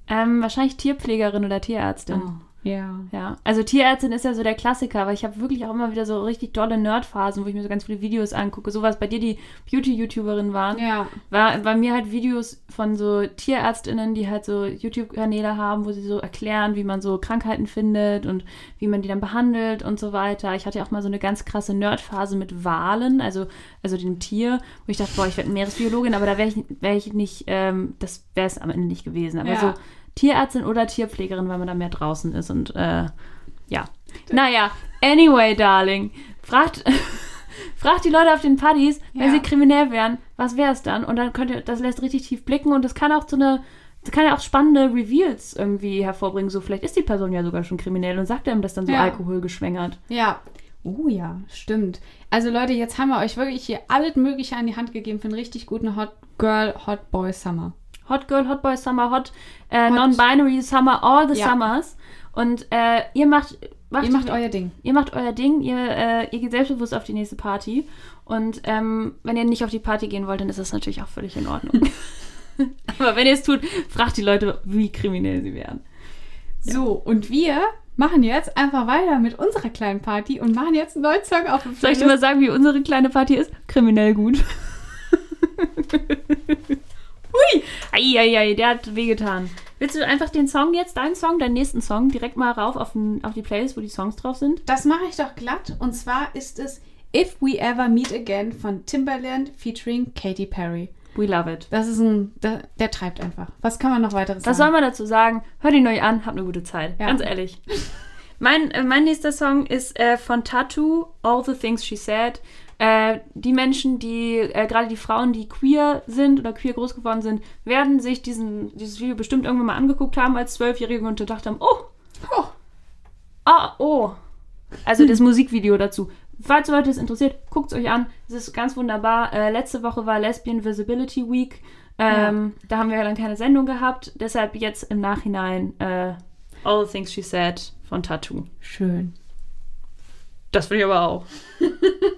Speaker 2: Ähm, wahrscheinlich Tierpflegerin oder Tierärztin.
Speaker 3: Oh, Ja.
Speaker 2: Ja, also Tierärztin ist ja so der Klassiker, aber ich habe wirklich auch immer wieder so richtig dolle Nerdphasen, wo ich mir so ganz viele Videos angucke. So was bei dir die Beauty-YouTuberin waren.
Speaker 3: Ja.
Speaker 2: War bei mir halt Videos von so Tierärztinnen, die halt so YouTube-Kanäle haben, wo sie so erklären, wie man so Krankheiten findet und wie man die dann behandelt und so weiter. Ich hatte ja auch mal so eine ganz krasse Nerdphase mit Walen, also, also dem Tier, wo ich dachte, boah, ich werde Meeresbiologin, aber da wäre ich, wär ich nicht, ähm, das wäre es am Ende nicht gewesen. Aber
Speaker 3: Ja.
Speaker 2: so Tierärztin oder Tierpflegerin, weil man da mehr draußen ist und äh, ja. Naja, anyway, darling, fragt, fragt die Leute auf den Partys, wenn
Speaker 3: Ja.
Speaker 2: sie kriminell wären, was wäre es dann? Und dann könnt ihr, das lässt richtig tief blicken und das kann auch so eine, das kann ja auch spannende Reveals irgendwie hervorbringen. So, vielleicht ist die Person ja sogar schon kriminell und sagt einem das dann so
Speaker 3: Ja.
Speaker 2: Alkohol geschwängert.
Speaker 3: Ja. Oh ja, stimmt. Also Leute, jetzt haben wir euch wirklich hier alles Mögliche an die Hand gegeben für einen richtig guten Hot Girl, Hot Boy Summer.
Speaker 2: Hot Girl, Hot Boy Summer, Hot, äh,
Speaker 3: Hot-
Speaker 2: Non-Binary Summer, all the
Speaker 3: Ja.
Speaker 2: Summers. Und äh, ihr macht, macht,
Speaker 3: Ihr macht euer Ding.
Speaker 2: ihr macht euer Ding, ihr, äh, ihr geht selbstbewusst auf die nächste Party. Und ähm, wenn ihr nicht auf die Party gehen wollt, dann ist das natürlich auch völlig in Ordnung. Aber wenn ihr es tut, fragt die Leute, wie kriminell sie wären.
Speaker 3: So, und wir machen jetzt einfach weiter mit unserer kleinen Party und machen jetzt einen neuen Song auf.
Speaker 2: Soll ich dir mal sagen, wie unsere kleine Party ist? Kriminell gut. Hui! Eieiei, der hat wehgetan. Willst du einfach den Song jetzt, deinen Song, deinen nächsten Song, direkt mal rauf auf, den, auf die Playlist, wo die Songs drauf sind?
Speaker 3: Das mache ich doch glatt. Und zwar ist es If We Ever Meet Again von Timbaland featuring Katy Perry.
Speaker 2: We love it.
Speaker 3: Das ist ein, der, der treibt einfach. Was kann man noch weiteres
Speaker 2: Was soll
Speaker 3: sagen?
Speaker 2: man dazu sagen? Hört ihn euch an, habt eine gute Zeit.
Speaker 3: Ja.
Speaker 2: Ganz ehrlich. Mein, äh, mein nächster Song ist äh, von Tattoo, All the Things She Said. Äh, die Menschen, die, äh, gerade die Frauen, die queer sind oder queer groß geworden sind, werden sich diesen, dieses Video bestimmt irgendwann mal angeguckt haben als Zwölfjährige und gedacht haben, oh,
Speaker 3: Oh,
Speaker 2: ah, oh. Also das Musikvideo dazu. Falls Leute es interessiert, guckt es euch an. Es ist ganz wunderbar. Äh, letzte Woche war Lesbian Visibility Week. Ähm, Da haben wir dann keine Sendung gehabt. Deshalb jetzt im Nachhinein äh, All the Things She Said von Tattoo.
Speaker 3: schön.
Speaker 2: Das will ich aber auch.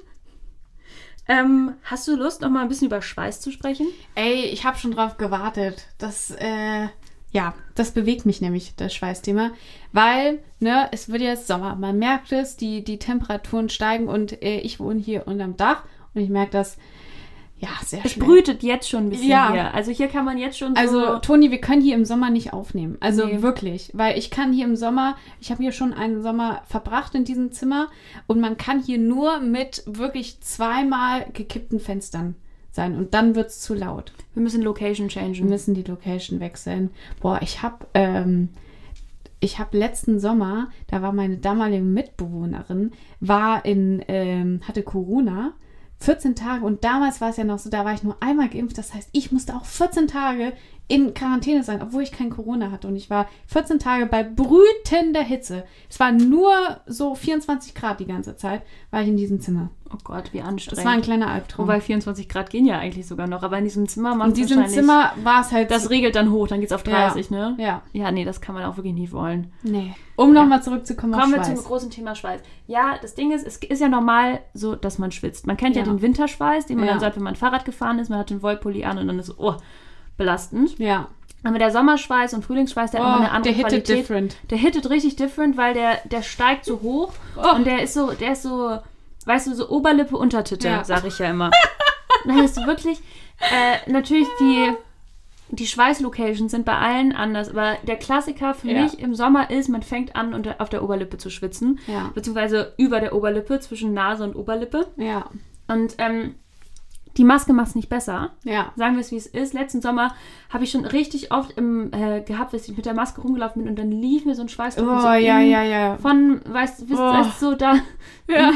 Speaker 2: ähm, hast du Lust, noch mal ein bisschen über Schweiß zu sprechen?
Speaker 3: Ey, ich habe schon drauf gewartet. Das, äh, ja, das bewegt mich nämlich, das Schweißthema. Weil, ne, es wird jetzt Sommer. Man merkt es, die, die Temperaturen steigen und äh, ich wohne hier unterm Dach und ich merke das, ja, sehr
Speaker 2: Es
Speaker 3: schnell.
Speaker 2: brütet jetzt schon ein bisschen
Speaker 3: Ja.
Speaker 2: hier. Also hier kann man jetzt schon so...
Speaker 3: Also, Toni, wir können hier im Sommer nicht aufnehmen. Also
Speaker 2: Nee.
Speaker 3: wirklich. Weil ich kann hier im Sommer, ich habe hier schon einen Sommer verbracht in diesem Zimmer und man kann hier nur mit wirklich zweimal gekippten Fenstern sein. Und dann wird es zu laut.
Speaker 2: wir müssen Location
Speaker 3: Wir
Speaker 2: changen.
Speaker 3: müssen die Location wechseln. Boah, ich habe ähm, ich habe letzten Sommer, da war meine damalige Mitbewohnerin, war in, ähm, hatte Corona, 14 Tage und damals war es ja noch so, da war ich nur einmal geimpft. Das heißt, ich musste auch 14 Tage in Quarantäne sein, obwohl ich kein Corona hatte. Und ich war 14 Tage bei brütender Hitze. Es war nur so 24 Grad die ganze Zeit, war ich in diesem Zimmer.
Speaker 2: Oh Gott, wie
Speaker 3: Das
Speaker 2: anstrengend.
Speaker 3: war ein kleiner Albtraum.
Speaker 2: Wobei 24 Grad gehen ja eigentlich sogar noch, aber in diesem Zimmer macht
Speaker 3: in diesem Zimmer war es halt.
Speaker 2: Das regelt dann hoch, dann geht's auf 30, ne?
Speaker 3: ja.
Speaker 2: Ja, nee, das kann man auch wirklich nie wollen.
Speaker 3: Nee. Um nochmal zurückzukommen
Speaker 2: Kommen wir
Speaker 3: auf
Speaker 2: zum
Speaker 3: Schweiß.
Speaker 2: großen Thema Schweiß. Ja, das Ding ist, es ist ja normal so, dass man schwitzt. Man kennt ja,
Speaker 3: Ja.
Speaker 2: den Winterschweiß, den man
Speaker 3: Ja.
Speaker 2: dann so hat, wenn man Fahrrad gefahren ist, man hat den Wollpulli an und dann ist so, oh, belastend.
Speaker 3: Ja.
Speaker 2: Aber der Sommerschweiß und Frühlingsschweiß, der hat immer eine andere
Speaker 3: Oh, der hittet
Speaker 2: Qualität.
Speaker 3: different.
Speaker 2: Der hittet richtig different, weil der, der steigt so hoch
Speaker 3: Oh.
Speaker 2: und der ist so, der ist so, weißt du, so Oberlippe, Untertitte,
Speaker 3: Ja.
Speaker 2: sag ich ja immer. Dann ist wirklich, äh, natürlich die, die Schweißlocations sind bei allen anders, aber der Klassiker für
Speaker 3: Ja.
Speaker 2: mich im Sommer ist, man fängt an, unter, auf der Oberlippe zu schwitzen,
Speaker 3: Ja.
Speaker 2: beziehungsweise über der Oberlippe, zwischen Nase und Oberlippe.
Speaker 3: Ja.
Speaker 2: Und ähm, die Maske macht es nicht besser.
Speaker 3: Ja.
Speaker 2: Sagen wir es, wie es ist. Letzten Sommer habe ich schon richtig oft im, äh, gehabt, dass ich mit der Maske rumgelaufen bin und dann lief mir so ein Schweiß
Speaker 3: Oh,
Speaker 2: so
Speaker 3: ja, ja, ja.
Speaker 2: Von, weißt du,
Speaker 3: Oh.
Speaker 2: weißt so da.
Speaker 3: Ja.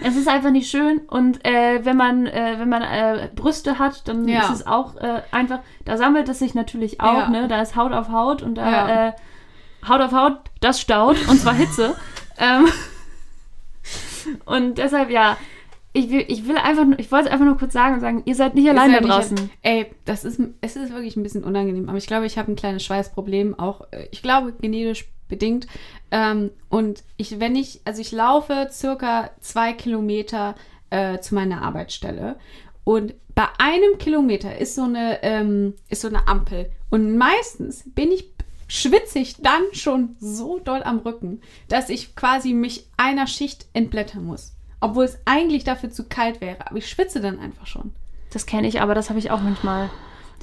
Speaker 2: Es ist einfach nicht schön und äh, wenn man, äh, wenn man äh, Brüste hat, dann
Speaker 3: Ja.
Speaker 2: ist es auch äh, einfach, da sammelt es sich natürlich auch,
Speaker 3: Ja.
Speaker 2: ne? Da ist Haut auf Haut und da
Speaker 3: Ja.
Speaker 2: äh, Haut auf Haut, das staut und zwar Hitze. ähm, und deshalb, ja, ich will, ich will einfach, ich wollte es einfach nur kurz sagen und sagen, ihr seid nicht allein da
Speaker 3: ja nicht-
Speaker 2: draußen.
Speaker 3: Ey, das ist, es ist wirklich ein bisschen unangenehm, aber ich glaube, ich habe ein kleines Schweißproblem, auch, äh, ich glaube, genetisch bedingt. Ähm, und ich, wenn ich, also ich laufe circa zwei Kilometer äh, zu meiner Arbeitsstelle und bei einem Kilometer ist so eine, ähm, ist so eine Ampel und meistens bin ich schwitze ich dann schon so doll am Rücken, dass ich quasi mich einer Schicht entblättern muss. Obwohl es eigentlich dafür zu kalt wäre. Aber ich schwitze dann einfach schon.
Speaker 2: Das kenne ich, aber das habe ich auch manchmal.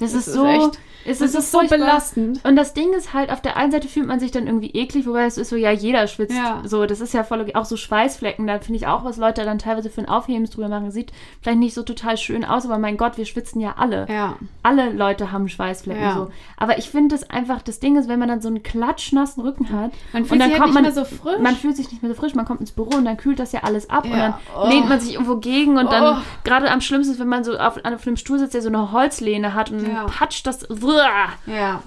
Speaker 2: Das,
Speaker 3: Das
Speaker 2: ist,
Speaker 3: ist
Speaker 2: so,
Speaker 3: echt-
Speaker 2: es
Speaker 3: das ist so
Speaker 2: furchtbar.
Speaker 3: belastend.
Speaker 2: Und das Ding ist halt, auf der einen Seite fühlt man sich dann irgendwie eklig, wobei es ist so, ja, jeder schwitzt.
Speaker 3: Ja.
Speaker 2: So, das ist ja voll, auch so Schweißflecken, da finde ich auch, was Leute dann teilweise für ein Aufhebens drüber machen. Sieht vielleicht nicht so total schön aus, aber mein Gott, wir schwitzen ja alle.
Speaker 3: Ja.
Speaker 2: Alle Leute haben Schweißflecken
Speaker 3: Ja.
Speaker 2: so. Aber ich finde es einfach, das Ding ist, wenn man dann so einen klatschnassen Rücken hat
Speaker 3: Man fühlt
Speaker 2: und dann
Speaker 3: sich halt
Speaker 2: kommt
Speaker 3: nicht
Speaker 2: man,
Speaker 3: mehr so frisch.
Speaker 2: man fühlt sich nicht mehr so frisch, man kommt ins Büro und dann kühlt das ja alles ab und dann
Speaker 3: Oh.
Speaker 2: lehnt man sich irgendwo gegen und dann
Speaker 3: Oh.
Speaker 2: gerade am schlimmsten ist, wenn man so auf, auf einem Stuhl sitzt, der so eine Holzlehne hat und
Speaker 3: Ja.
Speaker 2: patscht das.
Speaker 3: Ja.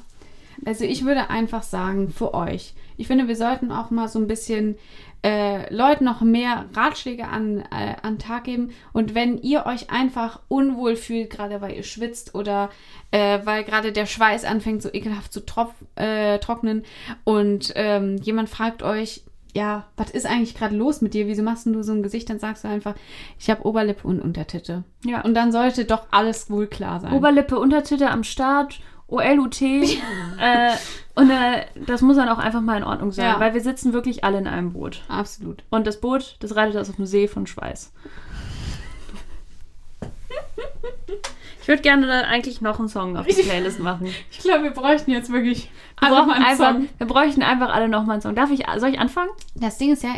Speaker 3: Also ich würde einfach sagen, für euch. Ich finde, wir sollten auch mal so ein bisschen äh, Leuten noch mehr Ratschläge an, äh, an den Tag geben. Und wenn ihr euch einfach unwohl fühlt, gerade weil ihr schwitzt oder äh, weil gerade der Schweiß anfängt so ekelhaft zu tropf, äh, trocknen und ähm, jemand fragt euch, ja, was ist eigentlich gerade los mit dir? Wieso machst du so ein Gesicht? Dann sagst du einfach, ich habe Oberlippe und Untertitte.
Speaker 2: Ja.
Speaker 3: Und dann sollte doch alles wohl klar sein.
Speaker 2: Oberlippe, Untertitel am Start, OLUT. äh, und äh, das muss dann auch einfach mal in Ordnung sein,
Speaker 3: Ja.
Speaker 2: weil wir sitzen wirklich alle in einem Boot.
Speaker 3: Absolut.
Speaker 2: Und das Boot, das reitet aus auf dem See von Schweiß. Ich würde gerne da eigentlich noch einen Song auf die Playlist machen.
Speaker 3: Ich glaube, wir bräuchten jetzt wirklich
Speaker 2: Wir,
Speaker 3: alle
Speaker 2: brauchen einfach,
Speaker 3: Song.
Speaker 2: wir bräuchten einfach alle noch mal einen Song. Darf ich, soll ich anfangen?
Speaker 3: Das Ding ist ja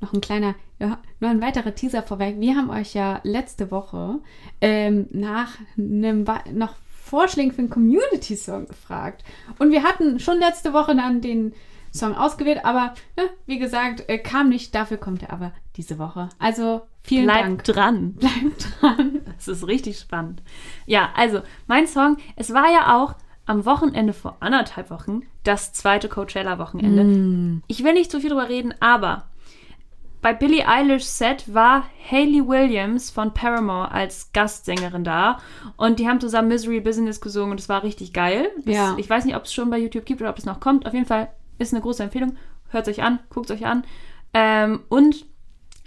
Speaker 3: noch ein kleiner, noch ein weiterer Teaser vorweg. Wir haben euch ja letzte Woche ähm, nach einem noch Vorschlägen für einen Community-Song gefragt. Und wir hatten schon letzte Woche dann den Song ausgewählt, aber ne, wie gesagt, äh, kam nicht. Dafür kommt er aber diese Woche. Also vielen
Speaker 2: Bleib
Speaker 3: Dank.
Speaker 2: dran.
Speaker 3: Bleibt dran.
Speaker 2: Das ist richtig spannend. Ja, also mein Song, es war ja auch am Wochenende vor anderthalb Wochen das zweite Coachella-Wochenende.
Speaker 3: Mm.
Speaker 2: Ich will nicht zu viel drüber reden, aber bei Billie Eilish Set war Hayley Williams von Paramore als Gastsängerin da und die haben zusammen Misery Business gesungen und es war richtig geil. Das,
Speaker 3: Ja.
Speaker 2: Ich weiß nicht, ob es schon bei YouTube gibt oder ob es noch kommt. Auf jeden Fall ist eine große Empfehlung. Hört euch an, guckt euch an. Ähm, und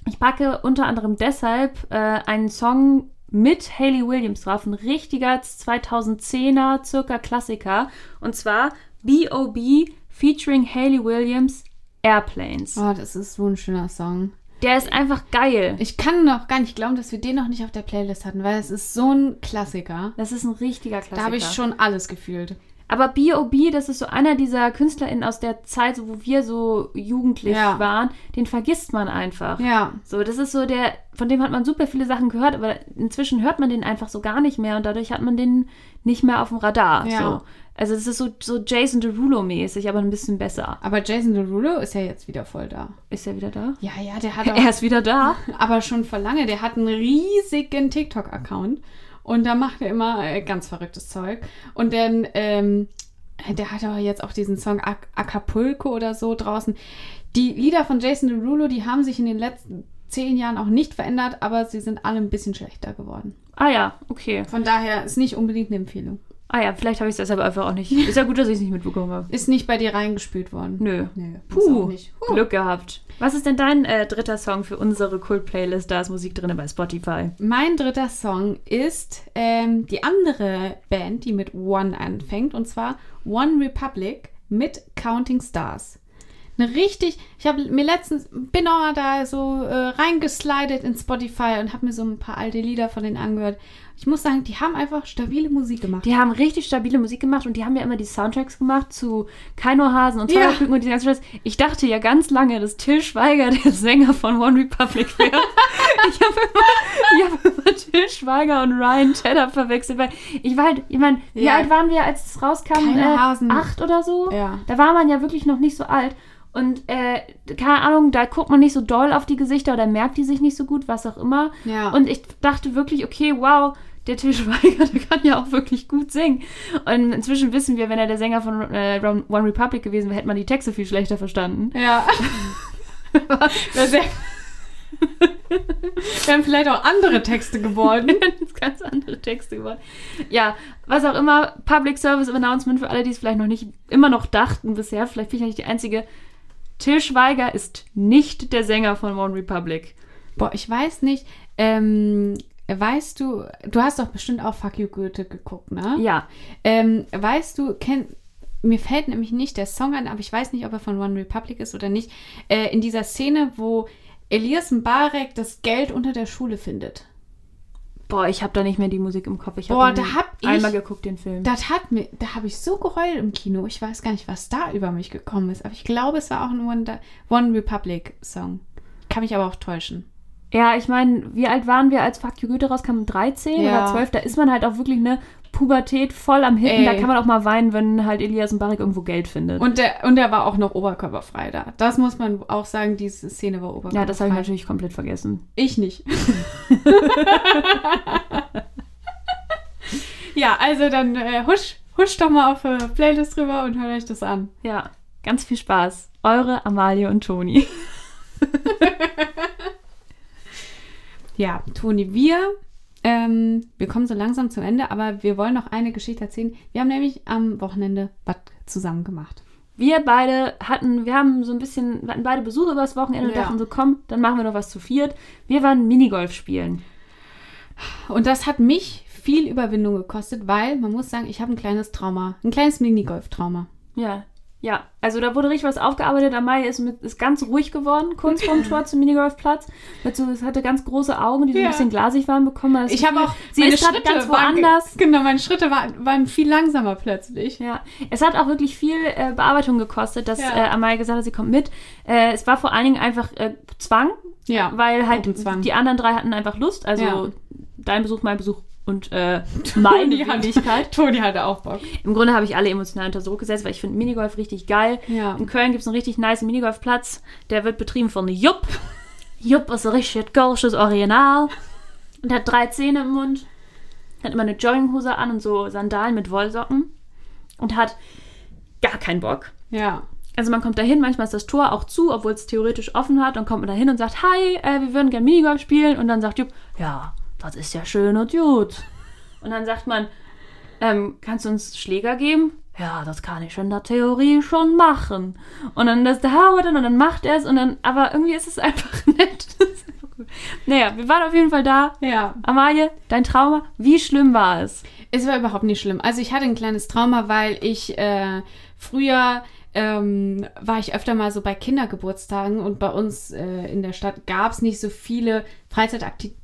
Speaker 2: ich packe unter anderem deshalb äh, einen Song mit Hayley Williams drauf, ein richtiger 2010er circa Klassiker. Und zwar B.O.B. featuring Hayley Williams Airplanes.
Speaker 3: Oh, das ist so ein schöner Song.
Speaker 2: Der ist einfach geil.
Speaker 3: Ich kann noch gar nicht glauben, dass wir den noch nicht auf der Playlist hatten, weil es ist so ein Klassiker.
Speaker 2: Das ist ein richtiger Klassiker.
Speaker 3: Da habe ich schon alles gefühlt.
Speaker 2: Aber B.O.B., das ist so einer dieser KünstlerInnen aus der Zeit, wo wir so jugendlich
Speaker 3: Ja.
Speaker 2: waren, den vergisst man einfach.
Speaker 3: Ja.
Speaker 2: So, das ist so der, von dem hat man super viele Sachen gehört, aber inzwischen hört man den einfach so gar nicht mehr und dadurch hat man den nicht mehr auf dem Radar.
Speaker 3: Ja.
Speaker 2: So. Also das ist so, so Jason Derulo-mäßig, aber ein bisschen besser.
Speaker 3: Aber Jason Derulo ist ja jetzt wieder voll da.
Speaker 2: Ist er wieder da?
Speaker 3: Ja, ja, der hat auch,
Speaker 2: Er ist wieder da.
Speaker 3: aber schon vor lange. Der hat einen riesigen TikTok-Account und da macht er immer äh, ganz verrücktes Zeug. Und dann, ähm, der hat aber jetzt auch diesen Song Ac Acapulco oder so draußen. Die Lieder von Jason Derulo, die haben sich in den letzten zehn Jahren auch nicht verändert, aber sie sind alle ein bisschen schlechter geworden.
Speaker 2: Ah ja, okay.
Speaker 3: Von daher ist nicht unbedingt eine Empfehlung.
Speaker 2: Ah ja, vielleicht habe ich es deshalb einfach auch nicht. Ist ja gut, dass ich es nicht mitbekommen habe.
Speaker 3: Ist nicht bei dir reingespült worden.
Speaker 2: Nö.
Speaker 3: Nö,
Speaker 2: Puh.
Speaker 3: Huh.
Speaker 2: Glück gehabt. Was ist denn dein äh, dritter Song für unsere Kult-Playlist? Da ist Musik drin bei Spotify.
Speaker 3: Mein dritter Song ist ähm, die andere Band, die mit One anfängt, und zwar One Republic mit Counting Stars. Eine richtig, ich habe mir letztens, bin auch mal da so äh, reingeslidet in Spotify und habe mir so ein paar alte Lieder von denen angehört. Ich muss sagen, die haben einfach stabile Musik gemacht.
Speaker 2: Die haben richtig stabile Musik gemacht und die haben ja immer die Soundtracks gemacht zu Keino Hasen und
Speaker 3: Ja.
Speaker 2: Feuerküken und die ganzen Scheiß. Ich dachte ja ganz lange, dass Till Schweiger der Sänger von One Republic wäre. ich habe immer, ich hab immer Till Schweiger und Ryan Tedder verwechselt, weil ich war halt, ich meine, wie
Speaker 3: Ja.
Speaker 2: alt waren wir, als es rauskam?
Speaker 3: Keine
Speaker 2: äh,
Speaker 3: Hasen.
Speaker 2: Acht oder so?
Speaker 3: Ja.
Speaker 2: Da war man ja wirklich noch nicht so alt. Und äh, keine Ahnung, da guckt man nicht so doll auf die Gesichter oder merkt die sich nicht so gut, was auch immer.
Speaker 3: Ja.
Speaker 2: Und ich dachte wirklich, okay, wow, der Til Schweiger, der kann ja auch wirklich gut singen. Und inzwischen wissen wir, wenn er der Sänger von äh, One Republic gewesen wäre, hätte man die Texte viel schlechter verstanden.
Speaker 3: Ja. Wären vielleicht auch andere Texte geworden.
Speaker 2: ganz andere Texte geworden. Ja, was auch immer, Public Service Announcement für alle, die es vielleicht noch nicht immer noch dachten bisher, vielleicht bin ich ja nicht die Einzige. Till Schweiger ist nicht der Sänger von One Republic.
Speaker 3: Boah, ich weiß nicht. Ähm, weißt du, du hast doch bestimmt auch Fuck You Goethe geguckt, ne?
Speaker 2: Ja,
Speaker 3: Ähm, weißt du, kenn, mir fällt nämlich nicht der Song an, aber ich weiß nicht, ob er von One Republic ist oder nicht. Äh, in dieser Szene, wo Elias Mbarek das Geld unter der Schule findet.
Speaker 2: Boah, ich habe da nicht mehr die Musik im Kopf. Ich
Speaker 3: Boah, da hab ich-
Speaker 2: einmal geguckt, den Film.
Speaker 3: Das hat mir, da habe ich so geheult im Kino. Ich weiß gar nicht, was da über mich gekommen ist. Aber ich glaube, es war auch ein One, One Republic Song. Kann mich aber auch täuschen.
Speaker 2: Ja, ich meine, wie alt waren wir, als Fuck You Goethe rauskam? 13
Speaker 3: Ja.
Speaker 2: oder 12? Da ist man halt auch wirklich eine Pubertät voll am Hitten. Da
Speaker 3: Ey.
Speaker 2: kann man auch mal weinen, wenn halt Elias Mbarek irgendwo Geld findet.
Speaker 3: Und der, und der war auch noch oberkörperfrei da. Das muss man auch sagen, diese Szene war oberkörperfrei.
Speaker 2: ja, das habe ich natürlich komplett vergessen.
Speaker 3: Ich nicht. ja, also dann äh, husch, husch doch mal auf äh, Playlist drüber und hört euch das an.
Speaker 2: Ja, ganz viel Spaß. Eure Amalie und Toni.
Speaker 3: Ja, Toni, wir, ähm, wir kommen so langsam zum Ende, aber wir wollen noch eine Geschichte erzählen. Wir haben nämlich am Wochenende was zusammen gemacht.
Speaker 2: Wir beide hatten, wir haben so ein bisschen, wir hatten beide Besuch übers Wochenende und
Speaker 3: Ja.
Speaker 2: dachten so, komm, dann machen wir noch was zu viert. Wir waren Minigolf spielen.
Speaker 3: Und das hat mich viel Überwindung gekostet, weil man muss sagen, ich habe ein kleines Trauma, ein kleines Minigolf-Trauma.
Speaker 2: Ja, ja. Also da wurde richtig was aufgearbeitet. Amalie ist, mit, ist ganz ruhig geworden, kurz vorm Tor zum Minigolfplatz. Hat so, es hatte ganz große Augen, die so
Speaker 3: Ja.
Speaker 2: ein bisschen glasig waren bekommen. das
Speaker 3: Ich habe auch
Speaker 2: sie
Speaker 3: meine
Speaker 2: ist
Speaker 3: Schritte
Speaker 2: ganz
Speaker 3: waren
Speaker 2: woanders.
Speaker 3: Genau, meine Schritte waren, waren viel langsamer plötzlich.
Speaker 2: Ja, es hat auch wirklich viel äh, Bearbeitung gekostet, dass
Speaker 3: Ja.
Speaker 2: äh, Amalie gesagt hat, sie kommt mit. Äh, es war vor allen Dingen einfach äh, Zwang,
Speaker 3: Ja,
Speaker 2: weil halt die anderen drei hatten einfach Lust. Also
Speaker 3: Ja.
Speaker 2: dein Besuch, mein Besuch und äh, meine
Speaker 3: Toni hat-
Speaker 2: Wenigkeit.
Speaker 3: Toni hatte auch Bock.
Speaker 2: Im Grunde habe ich alle emotional unter Druck gesetzt, weil ich finde Minigolf richtig geil.
Speaker 3: Ja.
Speaker 2: In Köln gibt es einen richtig nice Minigolfplatz. Der wird betrieben von Jupp. Jupp ist ein richtig kölsches Original. Und hat drei Zähne im Mund. Hat immer eine Jogginghose an und so Sandalen mit Wollsocken. Und hat gar keinen Bock.
Speaker 3: Ja.
Speaker 2: Also man kommt da hin, manchmal ist das Tor auch zu, obwohl es theoretisch offen hat. Dann kommt man da hin und sagt, hi, äh, wir würden gerne Minigolf spielen. Und dann sagt Jupp, ja, das ist ja schön und gut. Und dann sagt man, ähm, kannst du uns Schläger geben? Ja, das kann ich in der Theorie schon machen. Und dann das dauert dann und dann macht er es und dann, aber irgendwie ist es einfach nett. Naja, wir waren auf jeden Fall da.
Speaker 3: Ja.
Speaker 2: Amalie, dein Trauma, wie schlimm war es?
Speaker 3: Es war überhaupt nicht schlimm. Also ich hatte ein kleines Trauma, weil ich äh, früher ähm, war ich öfter mal so bei Kindergeburtstagen und bei uns äh, in der Stadt gab es nicht so viele Freizeitaktivitäten,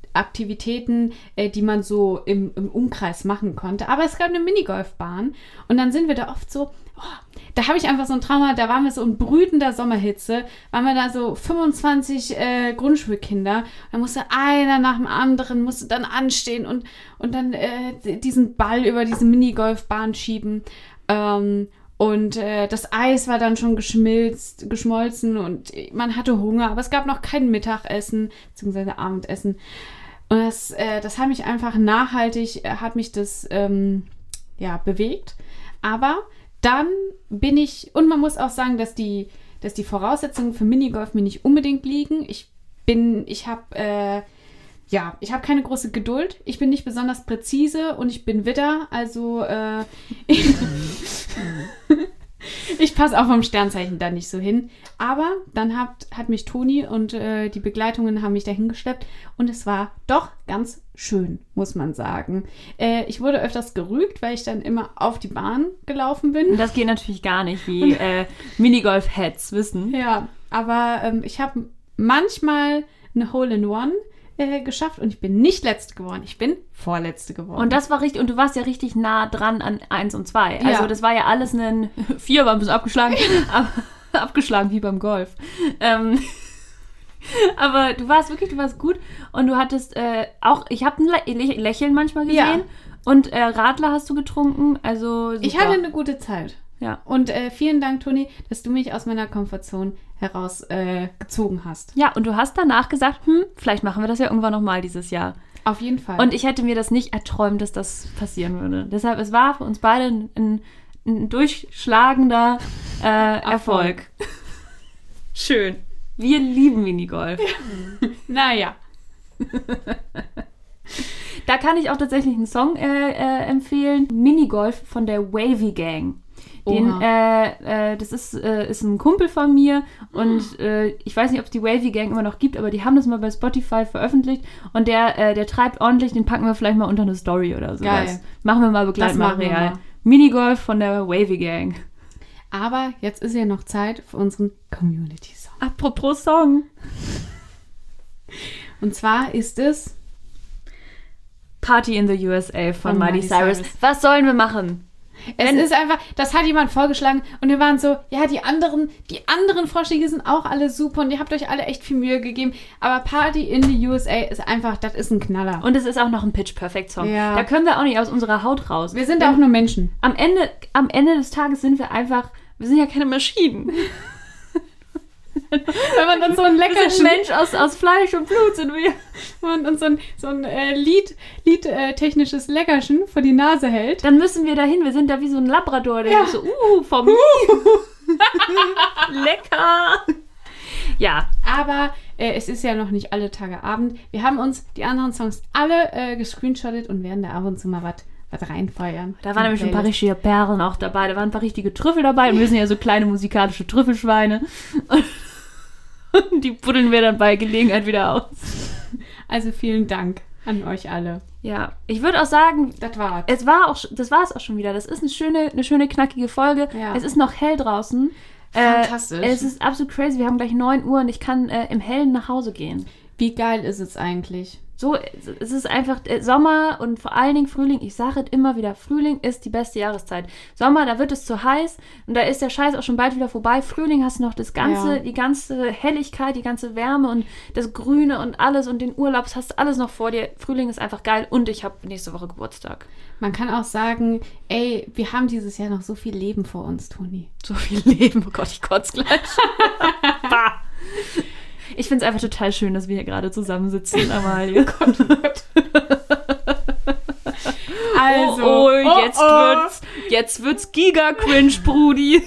Speaker 3: äh, die man so im, im Umkreis machen konnte. Aber es gab eine Minigolfbahn und dann sind wir da oft so, oh, da habe ich einfach so ein Trauma, da waren wir so in brütender Sommerhitze, waren wir da so 25 äh, Grundschulkinder, da musste einer nach dem anderen, musste dann anstehen und, und dann äh, diesen Ball über diese Minigolfbahn schieben. Ähm, und äh, das Eis war dann schon geschmilzt, geschmolzen und man hatte Hunger, aber es gab noch kein Mittagessen bzw. Abendessen. Und das, äh, das hat mich einfach nachhaltig, äh, hat mich das ähm, ja, bewegt. Aber dann bin ich, und man muss auch sagen, dass die, dass die Voraussetzungen für Minigolf mir nicht unbedingt liegen. Ich bin, ich habe, äh, ja, ich habe keine große Geduld. Ich bin nicht besonders präzise und ich bin Widder, also äh, ich, passe auch vom Sternzeichen da nicht so hin. Aber dann hat, hat mich Toni und äh, die Begleitungen haben mich dahin geschleppt und es war doch ganz schön, muss man sagen. Äh, ich wurde öfters gerügt, weil ich dann immer auf die Bahn gelaufen bin.
Speaker 2: Und das geht natürlich gar nicht, wie äh, Minigolf-Heads wissen.
Speaker 3: Ja, aber ähm, ich habe manchmal eine Hole-in-One äh, geschafft und ich bin nicht letzte geworden, ich bin vorletzte geworden.
Speaker 2: Und das war richtig, und du warst ja richtig nah dran an 1 und 2. Also
Speaker 3: Ja.
Speaker 2: das war ja alles ein 4 war ein bisschen abgeschlagen, abgeschlagen wie beim Golf. Ähm, aber du warst wirklich, du warst gut und du hattest äh, auch, ich habe ein Lä Lächeln manchmal gesehen
Speaker 3: Ja.
Speaker 2: und äh, Radler hast du getrunken, also super.
Speaker 3: ich hatte eine gute Zeit.
Speaker 2: ja.
Speaker 3: Und äh, vielen Dank, Toni, dass du mich aus meiner Komfortzone heraus äh, hast.
Speaker 2: Ja, und du hast danach gesagt, hm, vielleicht machen wir das ja irgendwann nochmal dieses Jahr.
Speaker 3: Auf jeden Fall.
Speaker 2: Und ich hätte mir das nicht erträumt, dass das passieren würde. Deshalb, es war für uns beide ein, ein, ein durchschlagender äh, Erfolg. Schön. Wir lieben Minigolf.
Speaker 3: naja.
Speaker 2: Da kann ich auch tatsächlich einen Song äh, äh, empfehlen. Minigolf von der Wavy Gang. Den, äh, äh, das ist, äh, ist ein Kumpel von mir und äh, ich weiß nicht, ob es die Wavy Gang immer noch gibt, aber die haben das mal bei Spotify veröffentlicht und der, äh, der treibt ordentlich, den packen wir vielleicht mal unter eine Story oder sowas.
Speaker 3: Geil.
Speaker 2: Machen wir mal Begleitmaterial. Minigolf von der Wavy Gang.
Speaker 3: Aber jetzt ist ja noch Zeit für unseren Community-Song.
Speaker 2: Apropos Song.
Speaker 3: Und zwar ist es
Speaker 2: Party in the USA von,
Speaker 3: Von
Speaker 2: Miley
Speaker 3: Miley
Speaker 2: Cyrus.
Speaker 3: Cyrus.
Speaker 2: Was sollen wir machen?
Speaker 3: Es ist einfach, das hat jemand vorgeschlagen und wir waren so, ja, die anderen, die anderen Vorschläge sind auch alle super und ihr habt euch alle echt viel Mühe gegeben. Aber Party in the USA ist einfach, das ist ein Knaller.
Speaker 2: Und es ist auch noch ein Pitch Perfect Song.
Speaker 3: Ja.
Speaker 2: Da können wir auch nicht aus unserer Haut raus.
Speaker 3: wir sind auch nur Menschen.
Speaker 2: am Ende, am Ende des Tages sind wir einfach, wir sind ja keine Maschinen.
Speaker 3: Wenn man dann so ein
Speaker 2: Wir sind
Speaker 3: leckeres
Speaker 2: ein Mensch aus, aus Fleisch und Blut sind wir.
Speaker 3: wenn man uns so ein, so ein äh, Lied, Lied äh, technisches Leckerchen vor die Nase hält.
Speaker 2: Dann müssen wir dahin. Wir sind da wie so ein Labrador, der
Speaker 3: Ja.
Speaker 2: so, uh, vom Lecker. Ja,
Speaker 3: Aber äh, es ist ja noch nicht alle Tage Abend. Wir haben uns die anderen Songs alle äh, gescreenshottet und werden da ab und zu mal was was reinfeuern.
Speaker 2: da waren nämlich ein paar richtige Perlen auch dabei. Da waren ein paar richtige Trüffel dabei. Und wir sind ja so kleine musikalische Trüffelschweine. Die buddeln wir dann bei Gelegenheit wieder aus.
Speaker 3: Also vielen Dank an euch alle.
Speaker 2: Ja, ich würde auch sagen,
Speaker 3: Das war's.
Speaker 2: es war auch, das war es auch schon wieder. Das ist eine schöne, eine schöne knackige Folge.
Speaker 3: Ja.
Speaker 2: Es ist noch hell draußen.
Speaker 3: Fantastisch.
Speaker 2: Äh, es ist absolut crazy. Wir haben gleich 9 Uhr und ich kann äh, im Hellen nach Hause gehen.
Speaker 3: Wie geil ist es eigentlich?
Speaker 2: So, es ist einfach äh, Sommer und vor allen Dingen Frühling. Ich sage es immer wieder, Frühling ist die beste Jahreszeit. Sommer, da wird es zu heiß und da ist der Scheiß auch schon bald wieder vorbei. Frühling hast du noch das ganze,
Speaker 3: Ja.
Speaker 2: die ganze Helligkeit, die ganze Wärme und das Grüne und alles und den Urlaub, das hast du alles noch vor dir. Frühling ist einfach geil und ich habe nächste Woche Geburtstag.
Speaker 3: Man kann auch sagen, ey, wir haben dieses Jahr noch so viel Leben vor uns, Toni.
Speaker 2: So viel Leben. Oh Gott, ich kotze gleich. Bah. Ich finde es einfach total schön, dass wir hier gerade zusammensitzen, Amalie.
Speaker 3: Also,
Speaker 2: oh, oh, jetzt wird's, jetzt wird's Giga-Cringe, Brudi.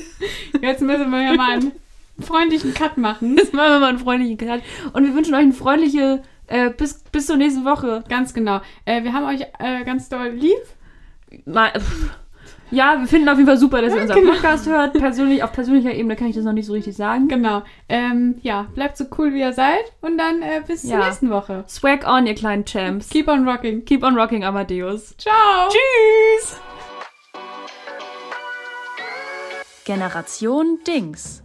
Speaker 3: Jetzt müssen wir ja mal einen freundlichen Cut machen.
Speaker 2: Jetzt machen wir mal einen freundlichen Cut. Und wir wünschen euch eine freundliche, äh, bis, bis zur nächsten Woche.
Speaker 3: Ganz genau. Äh, wir haben euch äh, ganz doll lieb.
Speaker 2: Mal, pff. ja, wir finden auf jeden Fall super, dass ihr unseren
Speaker 3: Genau.
Speaker 2: Podcast hört. Persönlich, auf persönlicher Ebene kann ich das noch nicht so richtig sagen.
Speaker 3: Genau. Ähm, ja, bleibt so cool, wie ihr seid. Und dann äh, bis zur
Speaker 2: Ja.
Speaker 3: nächsten Woche.
Speaker 2: Swag on, ihr kleinen Champs.
Speaker 3: Keep on rocking.
Speaker 2: Keep on rocking, Amadeus.
Speaker 3: Ciao.
Speaker 2: Tschüss!
Speaker 1: Generation Dings.